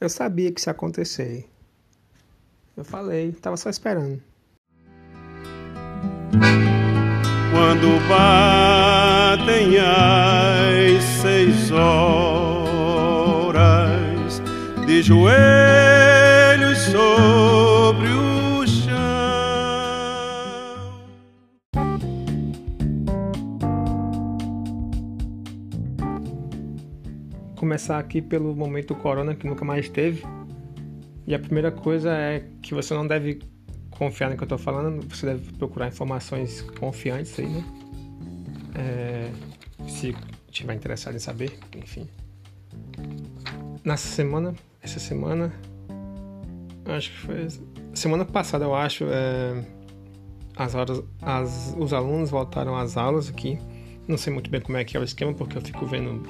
Eu sabia que isso ia acontecer. Eu falei, tava só esperando. Quando batem as seis horas de joelhos sobre o Começar aqui pelo momento corona que nunca mais teve. E a primeira coisa é que você não deve confiar no que eu estou falando, você deve procurar informações confiantes aí, né? É, se tiver interessado em saber, enfim. Nessa semana, essa semana, acho que foi semana passada, eu acho, é, as horas, as, os alunos voltaram às aulas aqui. Não sei muito bem como é que é o esquema, porque eu fico vendo,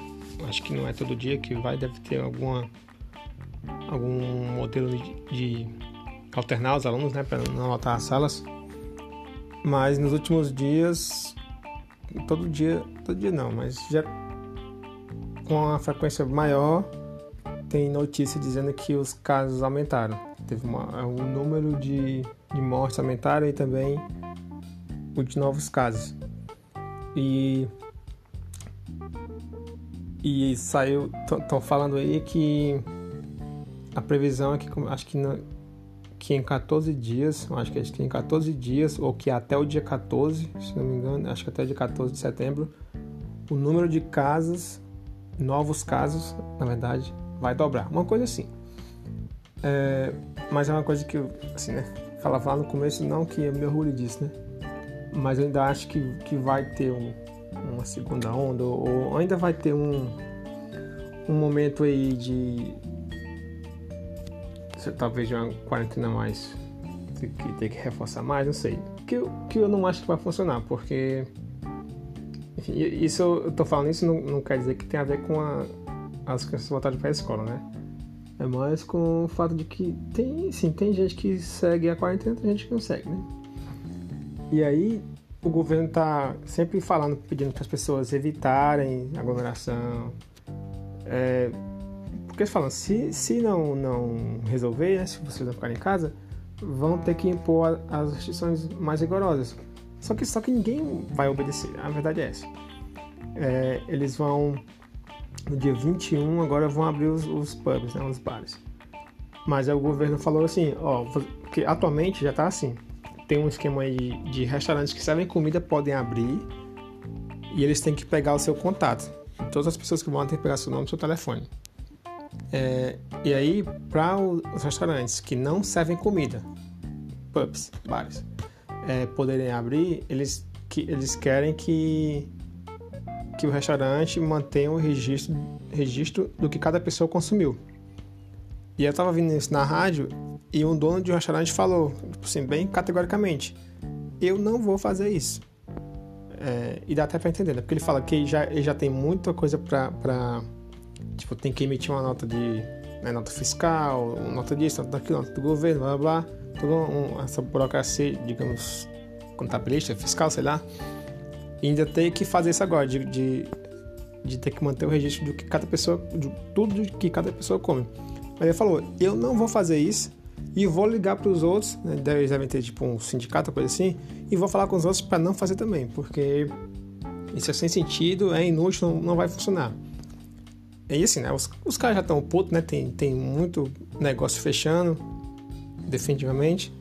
acho que não é todo dia que vai, deve ter alguma algum modelo de, de alternar os alunos, né, para não lotar as salas. Mas nos últimos dias, todo dia, todo dia não, mas já com a frequência maior, tem notícia dizendo que os casos aumentaram. Teve uma, um número de, de mortes aumentaram e também o de novos casos. E e saiu, estão falando aí que a previsão é que acho que que em 14 dias, acho que é em 14 dias, ou que até o dia 14, se não me engano, acho que até o dia 14 de setembro, o número de casos, novos casos, na verdade, vai dobrar. Uma coisa assim. É, mas é uma coisa que, assim, né? Falava no começo, não que eu me orgulho disso, né? Mas eu ainda acho que, que vai ter um, uma segunda onda, ou, ainda vai ter um, um momento aí de, talvez de uma quarentena mais que ter que reforçar mais, não sei. Que eu, que eu não acho que vai funcionar, porque enfim, isso eu tô falando isso não, não quer dizer que tem a ver com a, as crianças voltarem para a escola, né? É mais com o fato de que tem, sim, tem gente que segue a quarentena, tem gente que não segue, né? E aí o governo tá sempre falando, pedindo para as pessoas evitarem aglomeração, é, porque eles falam, se, se não, não resolver, né, se vocês não ficarem em casa, vão ter que impor as restrições mais rigorosas. Só que, só que ninguém vai obedecer, a verdade é essa. É, eles vão, no dia 21, agora vão abrir os, os pubs, né, os bares. Mas aí o governo falou assim, ó, que atualmente já está assim. Tem um esquema de, de restaurantes que servem comida podem abrir e eles têm que pegar o seu contato. Todas as pessoas que vão ter que pegar seu nome e seu telefone. É, e aí, para os restaurantes que não servem comida, pubs, bares, é, poderem abrir, eles, que, eles querem que, que o restaurante mantenha o registro, registro do que cada pessoa consumiu. E eu estava vindo isso na rádio e um dono de um restaurante falou, tipo assim, bem categoricamente: Eu não vou fazer isso. É, e dá até para entender, né? Porque ele fala que já, ele já tem muita coisa para Tipo, tem que emitir uma nota de né, nota fiscal, nota disso, nota daquilo, nota do governo, blá blá blá. Toda um, essa burocracia, digamos, contabilista, fiscal, sei lá. E ainda tem que fazer isso agora, de, de, de, ter que manter o registro do que cada pessoa, de tudo que cada pessoa come. Mas ele falou, eu não vou fazer isso e vou ligar para os outros, né, eles devem ter tipo um sindicato, coisa assim, e vou falar com os outros para não fazer também, porque isso é sem sentido, é inútil, não, não vai funcionar. E assim, né? Os, os caras já estão putos, né? Tem, tem muito negócio fechando, definitivamente.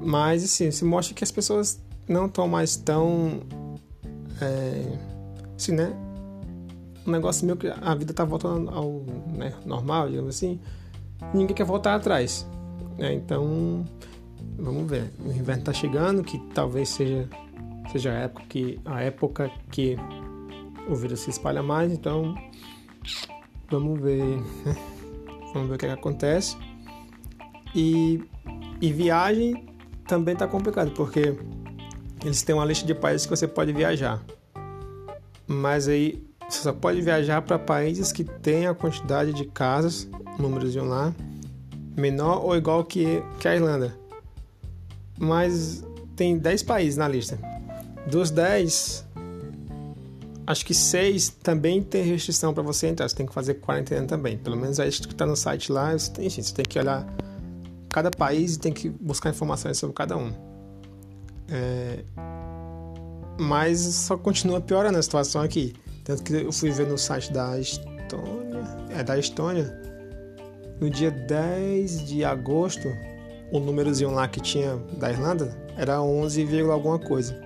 Mas, assim, se mostra que as pessoas não estão mais tão. É, assim, né? Negócio meio que a vida tá voltando ao né, normal, digamos assim. Ninguém quer voltar atrás. Né? Então, vamos ver. O inverno tá chegando, que talvez seja, seja a época que, a época que o vírus se espalha mais. Então, Vamos ver. Vamos ver o que, é que acontece. E, e viagem também tá complicado, porque eles têm uma lista de países que você pode viajar. Mas aí você só pode viajar para países que têm a quantidade de casas, números de um lá, menor ou igual que, que a Irlanda. Mas tem 10 países na lista. Dos 10, acho que seis também tem restrição para você entrar. Você tem que fazer quarentena também. Pelo menos é isso que está no site lá. Você tem, enfim, você tem que olhar cada país e tem que buscar informações sobre cada um. É... Mas só continua piorando a situação aqui. Tanto que eu fui ver no site da Estônia. É da Estônia. No dia 10 de agosto, o númerozinho lá que tinha da Irlanda era 11, alguma coisa.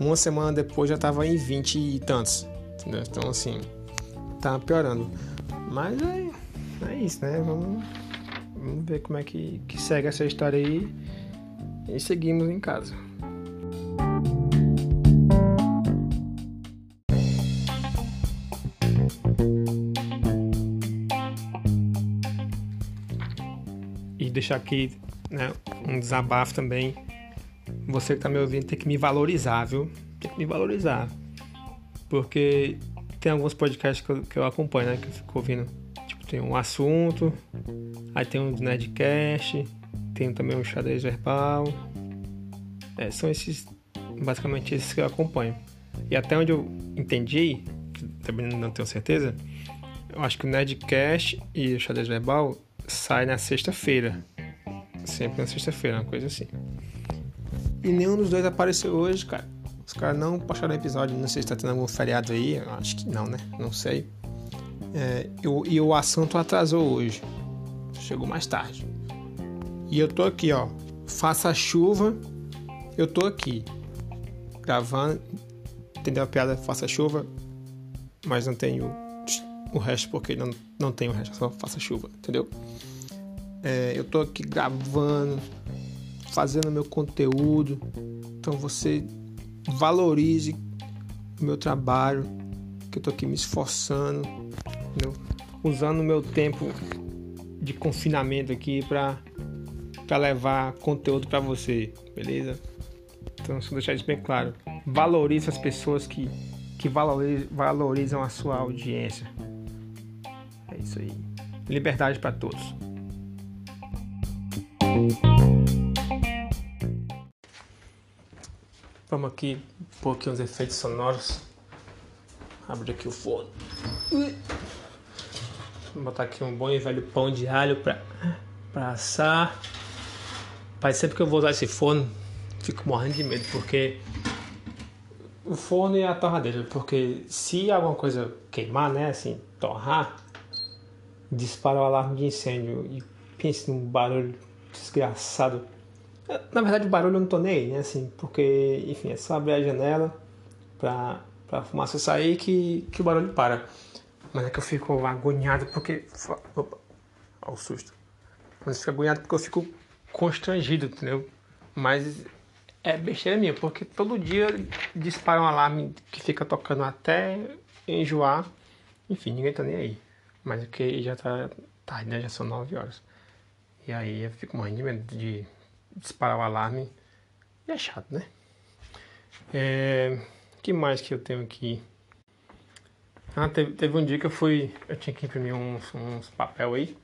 Uma semana depois já tava em 20 e tantos. Entendeu? Então assim, tá piorando. Mas é, é isso, né? Vamos, vamos ver como é que, que segue essa história aí. E seguimos em casa. Deixar aqui né, um desabafo também você que tá me ouvindo tem que me valorizar, viu? Tem que me valorizar. Porque tem alguns podcasts que eu, que eu acompanho, né? Que eu fico ouvindo. Tipo, tem um assunto, aí tem um Nedcast, tem também um xadrez verbal. É, são esses, basicamente esses que eu acompanho. E até onde eu entendi, também não tenho certeza, eu acho que o Nedcast e o xadrez verbal saem na sexta-feira. Sempre na sexta-feira, uma coisa assim. E nenhum dos dois apareceu hoje, cara. Os caras não postaram episódio. Não sei se tá tendo algum feriado aí. Acho que não, né? Não sei. É, eu, e o assunto atrasou hoje. Chegou mais tarde. E eu tô aqui, ó. Faça chuva. Eu tô aqui. Gravando. Entendeu a piada? Faça chuva. Mas não tenho o resto porque não, não tenho o resto. Só faça chuva. Entendeu? É, eu tô aqui gravando fazendo meu conteúdo. Então você valorize o meu trabalho, que eu tô aqui me esforçando, entendeu? usando o meu tempo de confinamento aqui para para levar conteúdo para você, beleza? Então, só deixar isso bem claro. Valorize as pessoas que que valorizam, valorizam a sua audiência. É isso aí. Liberdade para todos. Vamos aqui pôr aqui uns efeitos sonoros. Abre aqui o forno. Vou botar aqui um bom e velho pão de alho pra, pra assar. Pai, sempre que eu vou usar esse forno, fico morrendo de medo, porque o forno e a torradeira, porque se alguma coisa queimar, né, assim, torrar, dispara o alarme de incêndio e pense num barulho desgraçado na verdade, o barulho eu não tô nem aí, né? Assim, porque, enfim, é só abrir a janela pra, pra fumaça sair que, que o barulho para. Mas é que eu fico agoniado porque. Opa, olha o susto. Mas eu fico agoniado porque eu fico constrangido, entendeu? Mas é besteira minha, porque todo dia dispara um alarme que fica tocando até enjoar. Enfim, ninguém tá nem aí. Mas é que já tá tarde, né? Já são 9 horas. E aí eu fico morrendo de disparar o alarme. E é chato, né? É, que mais que eu tenho aqui? Ah, teve, teve um dia que eu fui. Eu tinha que imprimir uns, uns papel aí.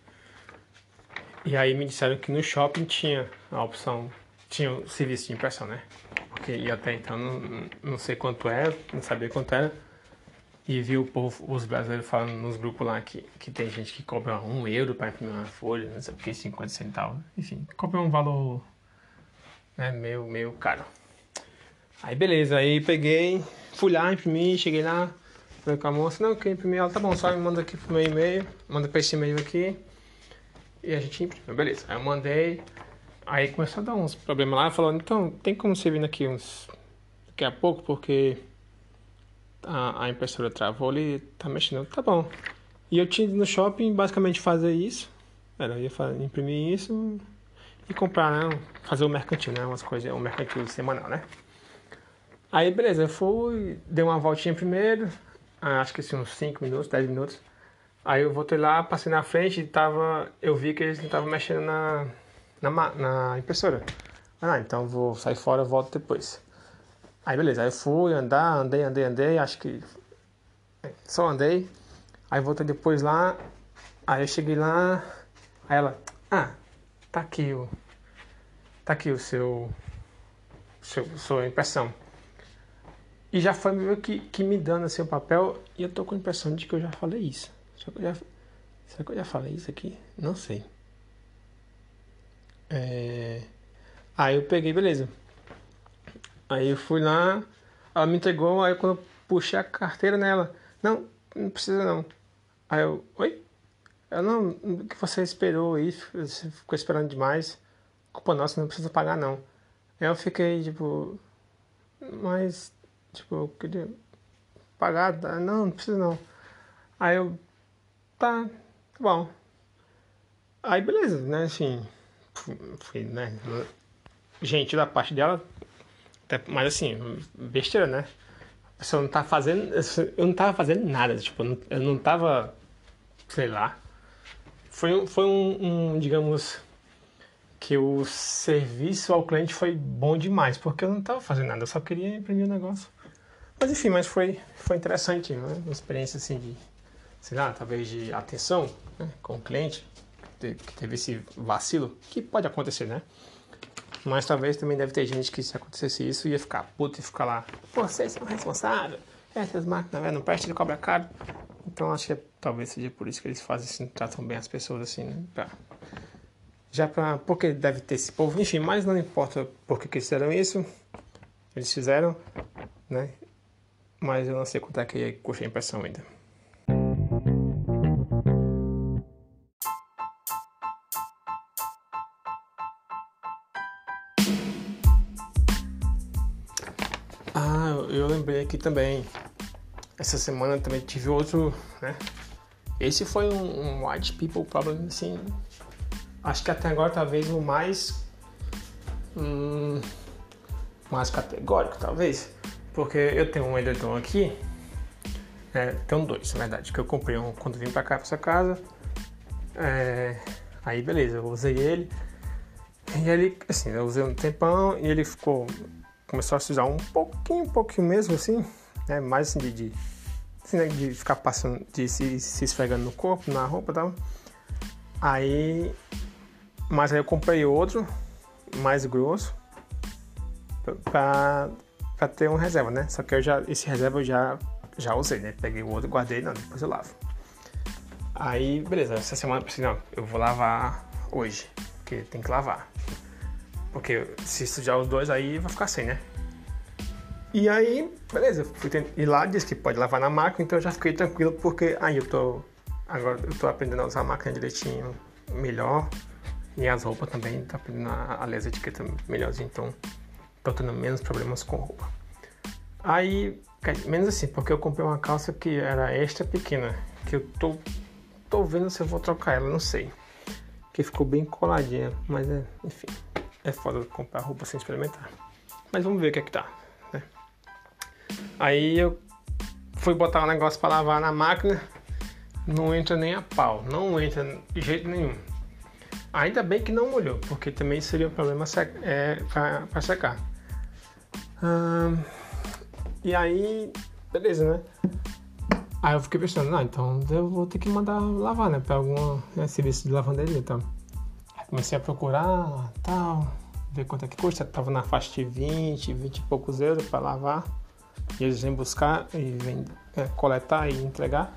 E aí me disseram que no shopping tinha a opção. Tinha o serviço de impressão, né? Porque até então não, não sei quanto era, não sabia quanto era. E vi o povo, os brasileiros falando nos grupos lá que, que tem gente que cobra um euro para imprimir uma folha, não sei o que, 50 centavos. Enfim, cobra um valor né, meio, meio caro. Aí beleza, aí peguei, fui lá, imprimi, cheguei lá, falei com a moça, não, quer imprimir? Ela, tá bom, só me manda aqui pro meu e-mail, manda pra esse e-mail aqui, e a gente imprime, beleza. Aí eu mandei, aí começou a dar uns problemas lá, falou, então, tem como você vir aqui uns, daqui a pouco, porque a, a impressora travou ali, tá mexendo, tá bom. E eu tinha ido no shopping basicamente fazer isso, era, eu ia fazer, imprimir isso, e comprar, né? Fazer o mercantil, né? Umas coisas, o mercantil semanal, né? Aí, beleza, eu fui, dei uma voltinha primeiro, ah, acho que assim, uns 5 minutos, 10 minutos. Aí eu voltei lá, passei na frente e tava, eu vi que eles não estavam mexendo na, na, na impressora. Ah, então vou sair fora, volto depois. Aí beleza, aí eu fui andar, andei, andei, andei, acho que só andei. Aí voltei depois lá, aí eu cheguei lá, aí ela, ah, tá aqui o tá aqui o seu, seu sua impressão. e já foi meio que, que me dando assim o papel e eu tô com a impressão de que eu já falei isso. Será que eu já, será que eu já falei isso aqui? Não sei. É... Aí eu peguei, beleza. Aí eu fui lá, ela me entregou, aí quando eu puxei a carteira nela, não, não precisa não. Aí eu, oi? Eu não, que você esperou aí, você ficou esperando demais. Culpa nossa, não precisa pagar não. Aí eu fiquei tipo, mas, tipo, eu queria pagar, não, não precisa não. Aí eu, tá, tá bom. Aí beleza, né, assim, fui, né, gente da parte dela, mas assim, besteira, né? Não tá fazendo, eu não tava fazendo nada, tipo, eu não tava, sei lá. Foi, foi um, um digamos, que o serviço ao cliente foi bom demais, porque eu não estava fazendo nada, eu só queria imprimir o um negócio. Mas enfim, mas foi, foi interessante, né? Uma experiência assim de, sei lá, talvez de atenção né? com o cliente, que teve esse vacilo, que pode acontecer, né? Mas talvez também deve ter gente que se acontecesse isso ia ficar puto e ficar lá, vocês são responsáveis, essas máquinas né? não prestam, ele cobra caro. Então acho que é, talvez seja por isso que eles fazem assim, tratam bem as pessoas assim, né? Pra já para porque deve ter esse povo, enfim, mas não importa por que, fizeram isso, eles fizeram, né? Mas eu não sei quanto é que custa a impressão ainda. Também. Essa semana também tive outro, né? Esse foi um, um white people problem, assim, acho que até agora talvez o mais hum, mais categórico talvez porque eu tenho um edredom aqui é, tenho dois na verdade que eu comprei um quando vim para cá para essa casa é, aí beleza eu usei ele e ele assim eu usei um tempão e ele ficou começou a se usar um pouquinho pouquinho mesmo assim né mais assim de, de, assim, né, de ficar passando de se, se esfregando no corpo na roupa e tal aí mas aí eu comprei outro, mais grosso, pra, pra ter um reserva, né? Só que eu já, esse reserva eu já, já usei, né? Peguei o outro, guardei, não, depois eu lavo. Aí, beleza, essa semana eu pensei, não, eu vou lavar hoje, porque tem que lavar. Porque se sujar os dois aí vai ficar sem, né? E aí, beleza, fui ir lá, disse que pode lavar na máquina, então eu já fiquei tranquilo porque aí eu tô agora eu tô aprendendo a usar a máquina direitinho melhor. E as roupas também, tá pedindo a, a ler etiqueta melhorzinho, então tô tendo menos problemas com roupa. Aí, menos assim, porque eu comprei uma calça que era extra pequena, que eu tô, tô vendo se eu vou trocar ela, não sei. Que ficou bem coladinha, mas é, enfim, é foda comprar roupa sem experimentar. Mas vamos ver o que é que tá, né? Aí eu fui botar um negócio para lavar na máquina, não entra nem a pau, não entra de jeito nenhum. Ainda bem que não molhou, porque também seria um problema é, para secar. Hum, e aí, beleza, né? Aí eu fiquei pensando, não, então eu vou ter que mandar lavar, né? Pra algum né, serviço de lavanderia e tal. Comecei a procurar, tal, ver quanto é que custa. Tava na faixa de 20, 20 e poucos euros para lavar. E eles vêm buscar e vêm é, coletar e entregar.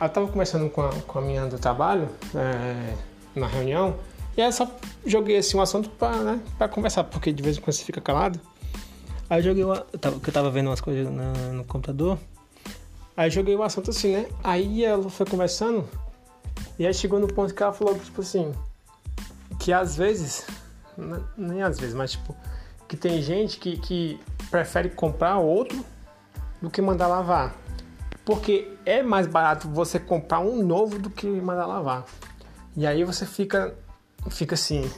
Eu tava conversando com a, com a minha do trabalho, é, na reunião. E aí só joguei assim um assunto pra, né, pra conversar, porque de vez em quando você fica calado. Aí joguei o. Eu tava, eu tava vendo umas coisas na, no computador. Aí joguei o assunto assim, né? Aí ela foi conversando. E aí chegou no ponto que ela falou, tipo assim. Que às vezes. Nem às vezes, mas tipo. Que tem gente que, que prefere comprar outro do que mandar lavar. Porque é mais barato você comprar um novo do que mandar lavar. E aí você fica, fica assim,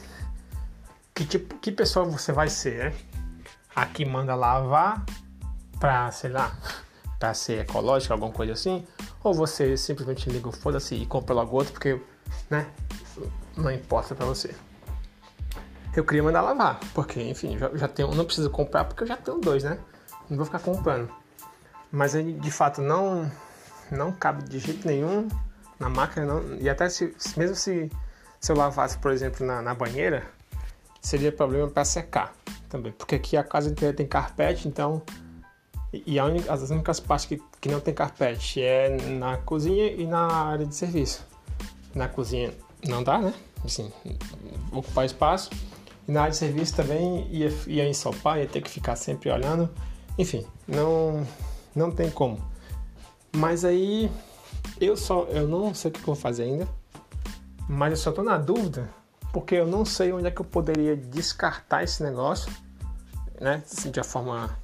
que tipo, que pessoa você vai ser, né? A que manda lavar pra, sei lá, pra ser ecológico, alguma coisa assim, ou você simplesmente liga o foda-se e compra logo outro porque, né, não importa pra você. Eu queria mandar lavar, porque, enfim, já, já tenho, não preciso comprar porque eu já tenho dois, né? Não vou ficar comprando. Mas aí, de fato, não, não cabe de jeito nenhum na máquina não. E até se, mesmo se, se eu lavasse, por exemplo, na, na banheira, seria problema para secar também. Porque aqui a casa inteira tem carpete, então E, a única, as únicas partes que, que não tem carpete é na cozinha e na área de serviço. Na cozinha não dá, né? Assim, ocupar espaço. E na área de serviço também ia, ia ensopar, ia ter que ficar sempre olhando. Enfim, não, não tem como. Mas aí eu só eu não sei o que vou fazer ainda. Mas eu só tô na dúvida porque eu não sei onde é que eu poderia descartar esse negócio, né? Assim, de uma forma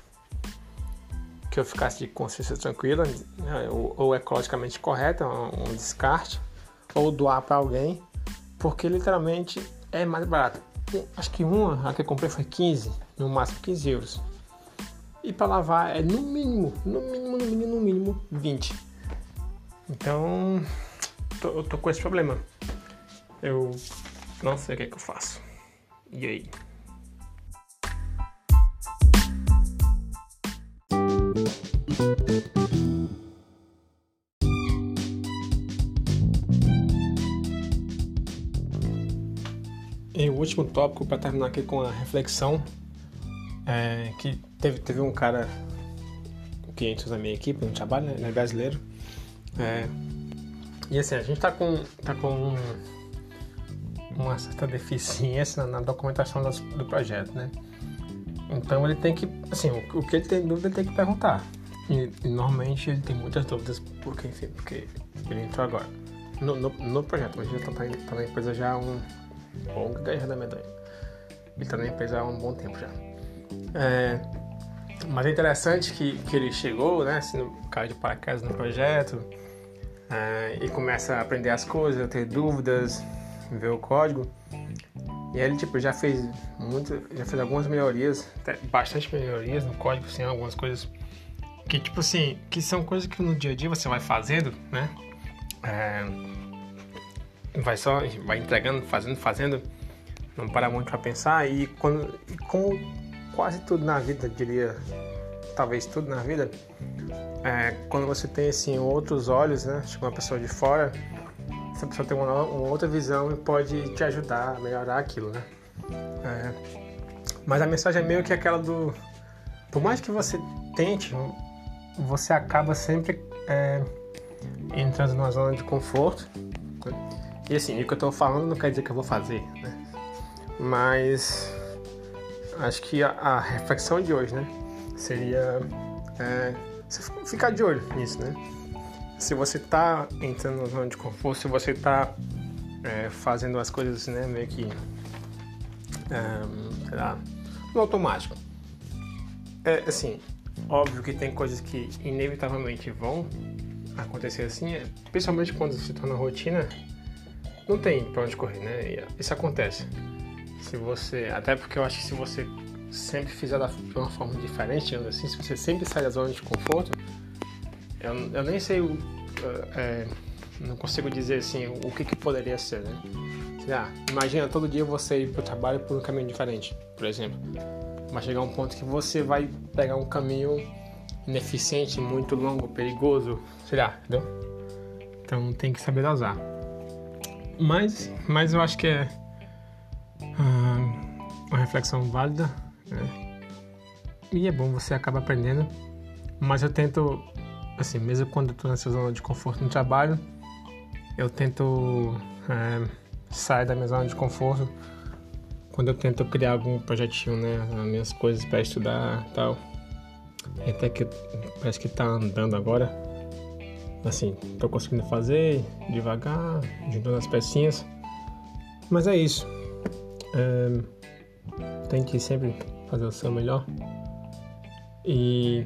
que eu ficasse de consciência tranquila, né? ou, ou, ecologicamente correta, um, um descarte, ou doar para alguém, porque literalmente é mais barato. Acho que uma, a que eu comprei foi 15, no máximo 15 euros. E para lavar é no mínimo, no mínimo, no mínimo, no mínimo 20. Então, tô, eu tô com esse problema. Eu não sei o que, é que eu faço. E aí? O último tópico para terminar aqui com a reflexão é que teve, teve um cara que entra na minha equipe no trabalho, né, é brasileiro. É, e assim, a gente tá com, tá com uma certa deficiência na, documentação das, do projeto, né? Então ele tem que, assim, o, o, que ele tem dúvida ele tem que perguntar. E, e, normalmente ele tem muitas dúvidas porque, enfim, porque ele entrou agora no, no, no projeto, mas ele está tá, tá na empresa já há um bom ganhar da medalha. Ele está na empresa há um bom tempo já. É, mas é interessante que, que ele chegou, né, assim, no de paraquedas no projeto, é, e começa a aprender as coisas, a ter dúvidas, ver o código. E ele tipo já fez muito, já fez algumas melhorias, bastante melhorias no código, assim, algumas coisas que tipo assim, que são coisas que no dia a dia você vai fazendo, né? É, vai só, vai entregando, fazendo, fazendo, não para muito para pensar e quando, e com quase tudo na vida, diria, talvez tudo na vida, é, quando você tem assim outros olhos, né? Tipo uma pessoa de fora essa pessoa tem uma, uma, outra visão e pode te ajudar a melhorar aquilo, né? É, mas a mensagem é meio que aquela do. Por mais que você tente, você acaba sempre é, entrando numa zona de conforto. Né? E assim, o que eu estou falando não quer dizer que eu vou fazer, né? Mas acho que a, a reflexão de hoje, né? Seria é, ficar de olho nisso, né? se você está entrando na zona de conforto, se você está é, fazendo as coisas né, meio que um, sei lá, no automático. É assim, óbvio que tem coisas que inevitavelmente vão acontecer assim, é, principalmente quando se torna rotina, não tem pra onde correr, né? Isso acontece. Se você, até porque eu acho que se você sempre fizer de uma forma diferente, assim, se você sempre sai da zona de conforto, eu, eu nem sei o. É, não consigo dizer assim o que, que poderia ser, né? Ah, imagina todo dia você ir para o trabalho por um caminho diferente, por exemplo. Mas chegar um ponto que você vai pegar um caminho ineficiente, muito longo, perigoso, sei lá, entendeu? Então tem que saber usar. Mas, mas eu acho que é uh, uma reflexão válida, né? E é bom, você acaba aprendendo. Mas eu tento assim, mesmo quando eu tô nessa zona de conforto no trabalho, eu tento é, sair da minha zona de conforto quando eu tento criar algum projetinho, né, as minhas coisas para estudar tal. Até que parece que tá andando agora. Assim, tô conseguindo fazer devagar, juntando as pecinhas. Mas é isso. É, tem que sempre fazer o seu melhor. E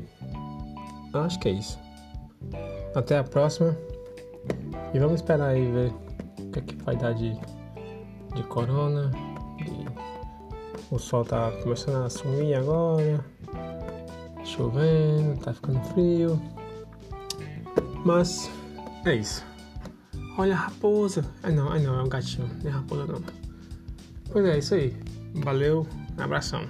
acho que é isso. Até a próxima. E vamos esperar aí ver o que, é que vai dar de, de corona. E o sol tá começando a sumir agora. Chovendo, tá ficando frio. Mas é isso. Olha a raposa. Ai não, ai não, é um gatinho, não é raposa não. Pois é, isso aí. Valeu, abração.